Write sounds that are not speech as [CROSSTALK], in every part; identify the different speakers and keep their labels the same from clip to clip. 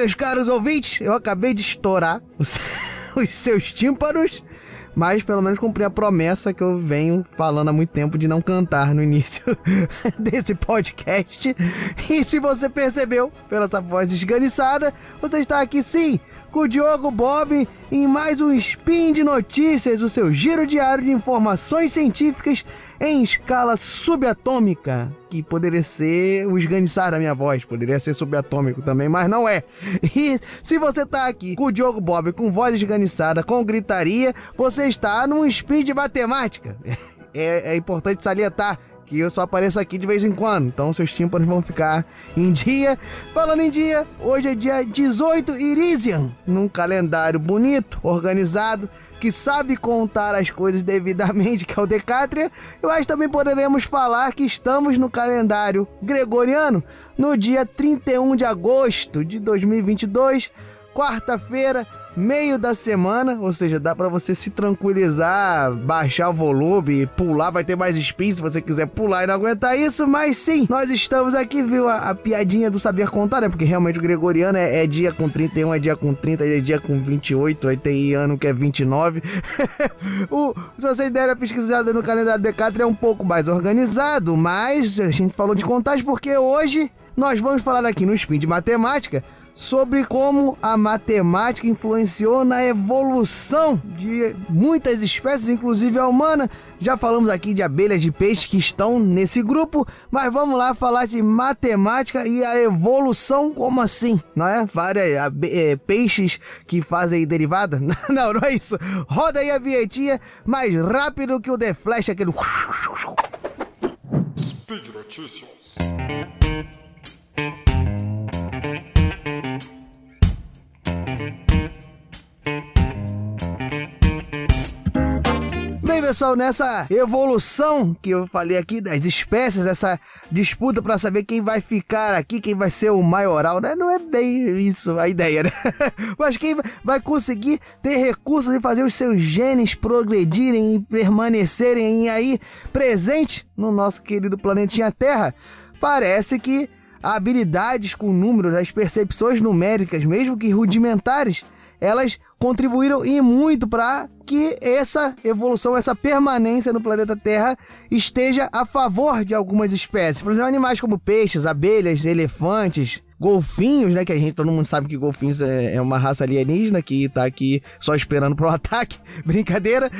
Speaker 1: meus caros ouvintes, eu acabei de estourar os, [LAUGHS] os seus tímpanos mas pelo menos cumpri a promessa que eu venho falando há muito tempo de não cantar no início [LAUGHS] desse podcast. E se você percebeu pela essa voz esganiçada, você está aqui sim com o Diogo Bob em mais um Spin de Notícias, o seu giro diário de informações científicas em escala subatômica, que poderia ser o esganiçar da minha voz, poderia ser subatômico também, mas não é. E se você tá aqui com o Diogo Bob com voz esganiçada, com gritaria, você está num Spin de matemática. [LAUGHS] É, é importante salientar que eu só apareço aqui de vez em quando. Então seus tímpanos vão ficar em dia. Falando em dia, hoje é dia 18 Irisian, num calendário bonito, organizado, que sabe contar as coisas devidamente, que é o Decátria. Mas também poderemos falar que estamos no calendário gregoriano no dia 31 de agosto de 2022, quarta-feira meio da semana, ou seja, dá para você se tranquilizar, baixar o volume, pular, vai ter mais spin se você quiser pular e não aguentar isso, mas sim, nós estamos aqui, viu, a, a piadinha do saber contar, né, porque realmente o gregoriano é, é, dia com 31, é dia com 30, é dia com 28, aí tem ano que é 29. [LAUGHS] o, se vocês derem a pesquisada no calendário Decathlon é um pouco mais organizado, mas a gente falou de contagem porque hoje nós vamos falar aqui no Spin de Matemática sobre como a matemática influenciou na evolução de muitas espécies, inclusive a humana. Já falamos aqui de abelhas de peixe que estão nesse grupo, mas vamos lá falar de matemática e a evolução, como assim? Não é? Várias é, peixes que fazem derivada? [LAUGHS] Não, não é isso. Roda aí a vietinha mais rápido que o The Flash, aquele. Speed Notícias. Bem, pessoal, nessa evolução que eu falei aqui das espécies, essa disputa para saber quem vai ficar aqui, quem vai ser o maioral, né? Não é bem isso a ideia, né? [LAUGHS] Mas quem vai conseguir ter recursos e fazer os seus genes progredirem e permanecerem aí presentes no nosso querido planetinha Terra, parece que habilidades com números, as percepções numéricas, mesmo que rudimentares, elas contribuíram e muito para que essa evolução, essa permanência no planeta Terra esteja a favor de algumas espécies. Por exemplo, animais como peixes, abelhas, elefantes, golfinhos, né? Que a gente, todo mundo sabe que golfinhos é, é uma raça alienígena que tá aqui só esperando pro [LAUGHS] ataque. Brincadeira.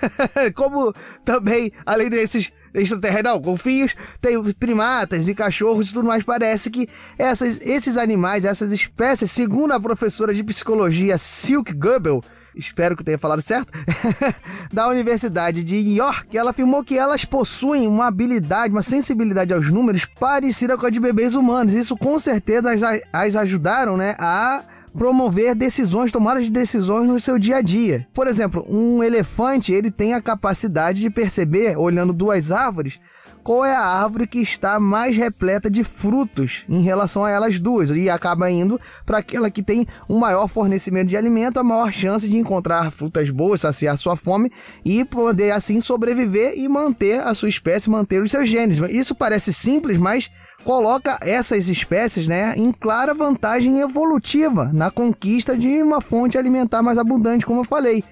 Speaker 1: [LAUGHS] como também, além desses extraterrestres, golfinhos, tem primatas e cachorros e tudo mais. Parece que essas, esses animais, essas espécies, segundo a professora de psicologia Silk Goebel, espero que tenha falado certo, [LAUGHS] da Universidade de York, ela afirmou que elas possuem uma habilidade, uma sensibilidade aos números parecida com a de bebês humanos. Isso com certeza as, as ajudaram né, a promover decisões, tomadas de decisões no seu dia a dia. Por exemplo, um elefante ele tem a capacidade de perceber, olhando duas árvores, qual é a árvore que está mais repleta de frutos em relação a elas duas e acaba indo para aquela que tem um maior fornecimento de alimento, a maior chance de encontrar frutas boas, saciar sua fome e poder assim sobreviver e manter a sua espécie, manter os seus genes. Isso parece simples, mas coloca essas espécies né, em clara vantagem evolutiva na conquista de uma fonte alimentar mais abundante, como eu falei.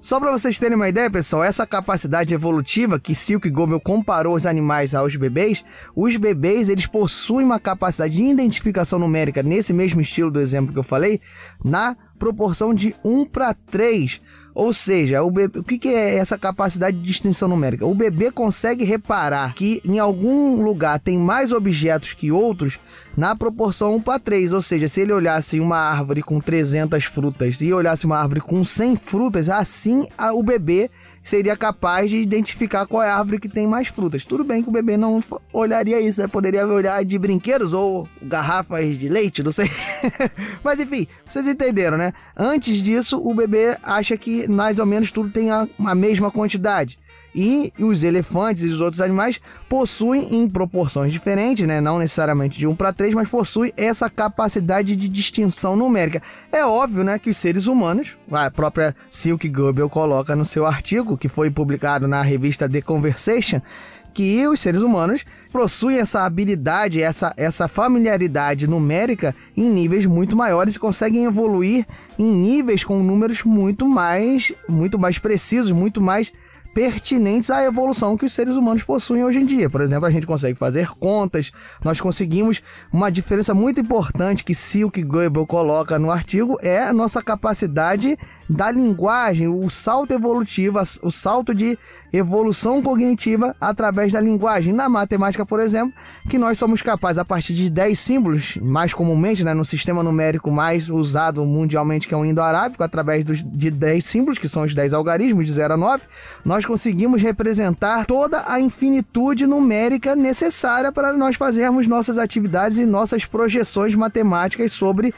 Speaker 1: Só para vocês terem uma ideia, pessoal, essa capacidade evolutiva que Silk Gomel comparou os animais aos bebês, os bebês eles possuem uma capacidade de identificação numérica nesse mesmo estilo do exemplo que eu falei, na proporção de 1 para 3. Ou seja, o, bebê, o que, que é essa capacidade de distinção numérica? O bebê consegue reparar que em algum lugar tem mais objetos que outros na proporção 1 para 3. Ou seja, se ele olhasse uma árvore com 300 frutas e olhasse uma árvore com 100 frutas, assim o bebê seria capaz de identificar qual é a árvore que tem mais frutas. Tudo bem que o bebê não olharia isso, né? poderia olhar de brinquedos ou garrafas de leite, não sei. [LAUGHS] Mas enfim, vocês entenderam, né? Antes disso, o bebê acha que mais ou menos tudo tem a, a mesma quantidade. E os elefantes e os outros animais possuem em proporções diferentes, né? não necessariamente de 1 para 3, mas possuem essa capacidade de distinção numérica. É óbvio né, que os seres humanos, a própria Silk Goebel coloca no seu artigo, que foi publicado na revista The Conversation, que os seres humanos possuem essa habilidade, essa, essa familiaridade numérica em níveis muito maiores e conseguem evoluir em níveis com números muito mais, muito mais precisos, muito mais pertinentes à evolução que os seres humanos possuem hoje em dia. Por exemplo, a gente consegue fazer contas, nós conseguimos uma diferença muito importante que Silk Goebel coloca no artigo é a nossa capacidade da linguagem, o salto evolutivo, o salto de evolução cognitiva através da linguagem. Na matemática, por exemplo, que nós somos capazes, a partir de 10 símbolos, mais comumente, né, no sistema numérico mais usado mundialmente, que é o indo-arábico, através dos, de 10 símbolos, que são os 10 algarismos, de 0 a 9, nós conseguimos representar toda a infinitude numérica necessária para nós fazermos nossas atividades e nossas projeções matemáticas sobre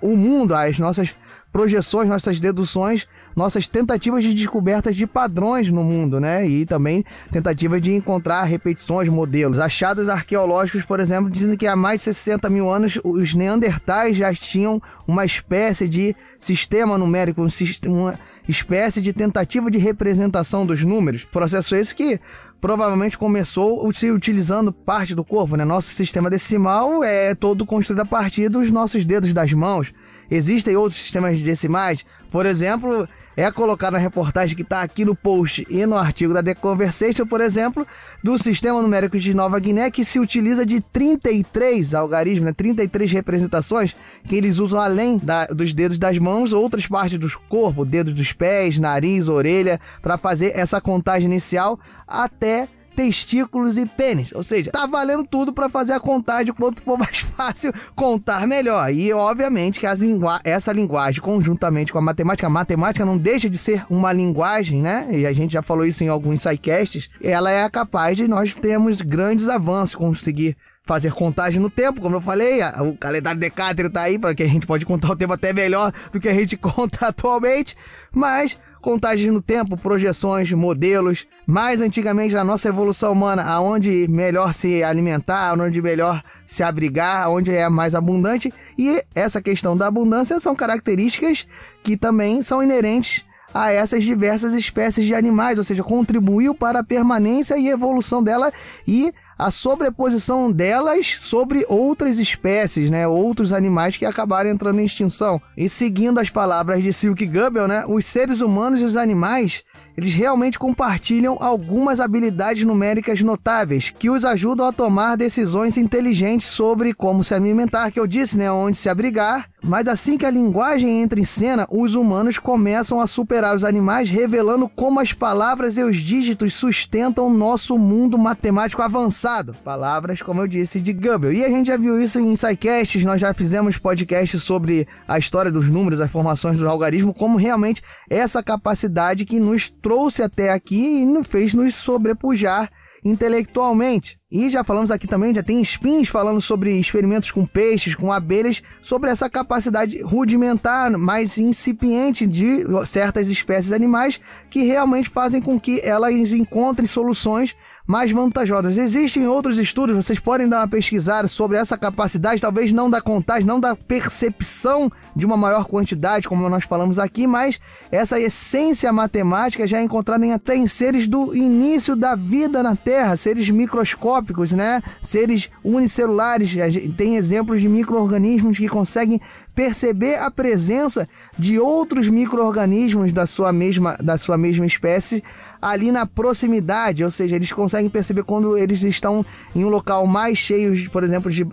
Speaker 1: o mundo, as nossas projeções, nossas deduções, nossas tentativas de descobertas de padrões no mundo, né? E também tentativas de encontrar repetições, modelos. Achados arqueológicos, por exemplo, dizem que há mais de 60 mil anos os neandertais já tinham uma espécie de sistema numérico, um sistema, uma espécie de tentativa de representação dos números. Processo esse que provavelmente começou se utilizando parte do corpo, né? Nosso sistema decimal é todo construído a partir dos nossos dedos das mãos. Existem outros sistemas decimais, por exemplo, é colocado na reportagem que está aqui no post e no artigo da The Conversation, por exemplo, do sistema numérico de Nova Guiné, que se utiliza de 33 algarismos, né, 33 representações, que eles usam além da, dos dedos das mãos, outras partes do corpo, dedos dos pés, nariz, orelha, para fazer essa contagem inicial até testículos e pênis. Ou seja, tá valendo tudo para fazer a contagem quanto for mais [LAUGHS] fácil contar melhor. E obviamente que lingu essa linguagem, conjuntamente com a matemática, a matemática não deixa de ser uma linguagem, né? E a gente já falou isso em alguns sidecasts. Ela é capaz de nós termos grandes avanços, conseguir fazer contagem no tempo, como eu falei, o calendário Decatur tá aí para que a gente pode contar o tempo até melhor do que a gente [LAUGHS] conta atualmente, mas contagens no tempo, projeções, modelos. Mais antigamente, na nossa evolução humana, aonde melhor se alimentar, onde melhor se abrigar, onde é mais abundante. E essa questão da abundância são características que também são inerentes a essas diversas espécies de animais, ou seja, contribuiu para a permanência e evolução dela e a sobreposição delas sobre outras espécies, né, outros animais que acabaram entrando em extinção. E seguindo as palavras de Silk Goebel, né, os seres humanos e os animais eles realmente compartilham algumas habilidades numéricas notáveis que os ajudam a tomar decisões inteligentes sobre como se alimentar, que eu disse, né, onde se abrigar. Mas assim que a linguagem entra em cena, os humanos começam a superar os animais, revelando como as palavras e os dígitos sustentam nosso mundo matemático avançado. Palavras, como eu disse, de Goebbels. E a gente já viu isso em Psycasts, nós já fizemos podcasts sobre a história dos números, as formações do algarismo, como realmente essa capacidade que nos trouxe até aqui e nos fez nos sobrepujar intelectualmente. E já falamos aqui também, já tem spins falando sobre experimentos com peixes, com abelhas, sobre essa capacidade rudimentar, mais incipiente de certas espécies animais que realmente fazem com que elas encontrem soluções mais vantajosas. Existem outros estudos, vocês podem dar uma pesquisada sobre essa capacidade, talvez não da contagem, não da percepção de uma maior quantidade, como nós falamos aqui, mas essa essência matemática já é encontrada em, até em seres do início da vida na Terra, seres microscópicos, né? Seres unicelulares. Tem exemplos de micro-organismos que conseguem perceber a presença de outros micro-organismos da sua mesma da sua mesma espécie ali na proximidade, ou seja, eles conseguem perceber quando eles estão em um local mais cheio, por exemplo, de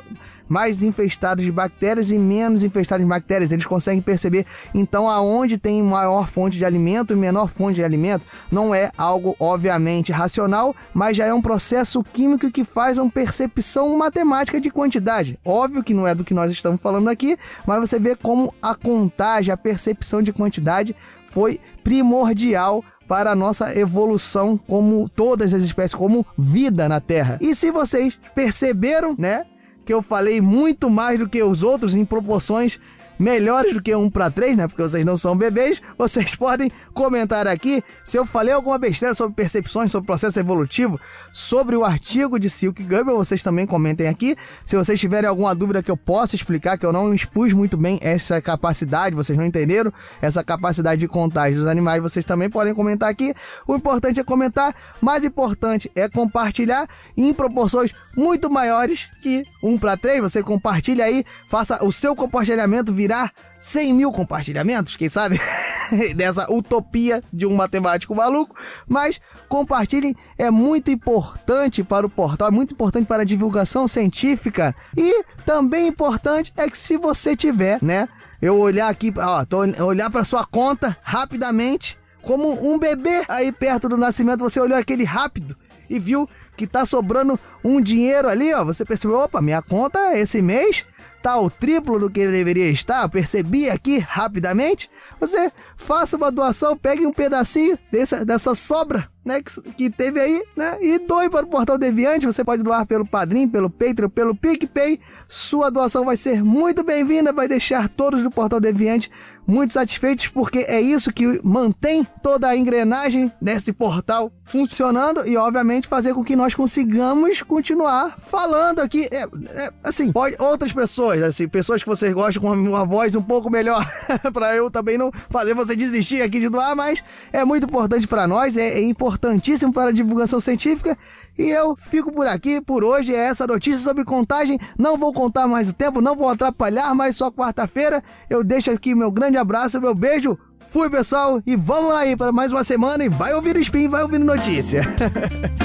Speaker 1: mais infestados de bactérias e menos infestados de bactérias. Eles conseguem perceber então aonde tem maior fonte de alimento e menor fonte de alimento. Não é algo obviamente racional, mas já é um processo químico que faz uma percepção matemática de quantidade. Óbvio que não é do que nós estamos falando aqui, mas você vê como a contagem, a percepção de quantidade foi primordial para a nossa evolução como todas as espécies, como vida na Terra. E se vocês perceberam, né, que eu falei muito mais do que os outros em proporções melhores do que um para três, né? Porque vocês não são bebês. Vocês [LAUGHS] podem comentar aqui se eu falei alguma besteira sobre percepções, sobre processo evolutivo, sobre o artigo de Silk Gubble. Vocês também comentem aqui. Se vocês tiverem alguma dúvida que eu possa explicar, que eu não expus muito bem essa capacidade, vocês não entenderam essa capacidade de contágio dos animais, vocês também podem comentar aqui. O importante é comentar, mais importante é compartilhar em proporções muito maiores que um para três. Você compartilha aí, faça o seu compartilhamento virar 100 mil compartilhamentos, quem sabe? [LAUGHS] Dessa utopia de um matemático maluco. Mas compartilhem, é muito importante para o portal, é muito importante para a divulgação científica. E também importante é que se você tiver, né? Eu olhar aqui, ó, tô, olhar para sua conta rapidamente, como um bebê aí perto do nascimento, você olhou aquele rápido e viu que tá sobrando um dinheiro ali, ó. Você percebeu, opa, minha conta esse mês tá o triplo do que deveria estar, percebi aqui rapidamente. Você faça uma doação, pegue um pedacinho dessa, dessa sobra né, que, que, teve aí, né, e doe para o Portal Deviante. Você pode doar pelo Padrim, pelo Patreon, pelo PicPay. Sua doação vai ser muito bem-vinda, vai deixar todos do Portal Deviante muito satisfeitos, porque é isso que mantém toda a engrenagem desse portal funcionando e, obviamente, fazer com que nós consigamos continuar falando aqui. É, é, assim, pode, outras pessoas, assim, pessoas que vocês gostam com uma voz um pouco melhor, [LAUGHS] para eu também não fazer você desistir aqui de doar, mas é muito importante para nós, é, é importantíssimo para a divulgação científica e eu fico por aqui, por hoje é essa notícia sobre contagem. Não vou contar mais o tempo, não vou atrapalhar mais só quarta-feira. Eu deixo aqui meu grande abraço, meu beijo. Fui, pessoal, e vamos lá aí para mais uma semana e vai ouvir o Spin, vai ouvir notícia. [LAUGHS]